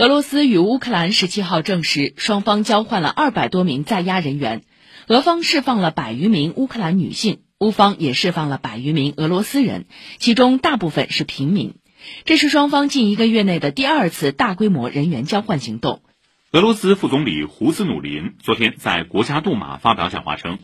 俄罗斯与乌克兰十七号证实双方交换了二百多名在押人员。俄方释放了百余名乌克兰女性乌方也释放了百余名俄罗斯人其中大部分是平民。这是双方近一个月内的第二次大规模人员交换行动。俄罗斯副总理胡斯努林昨天在国家杜马发表讲话称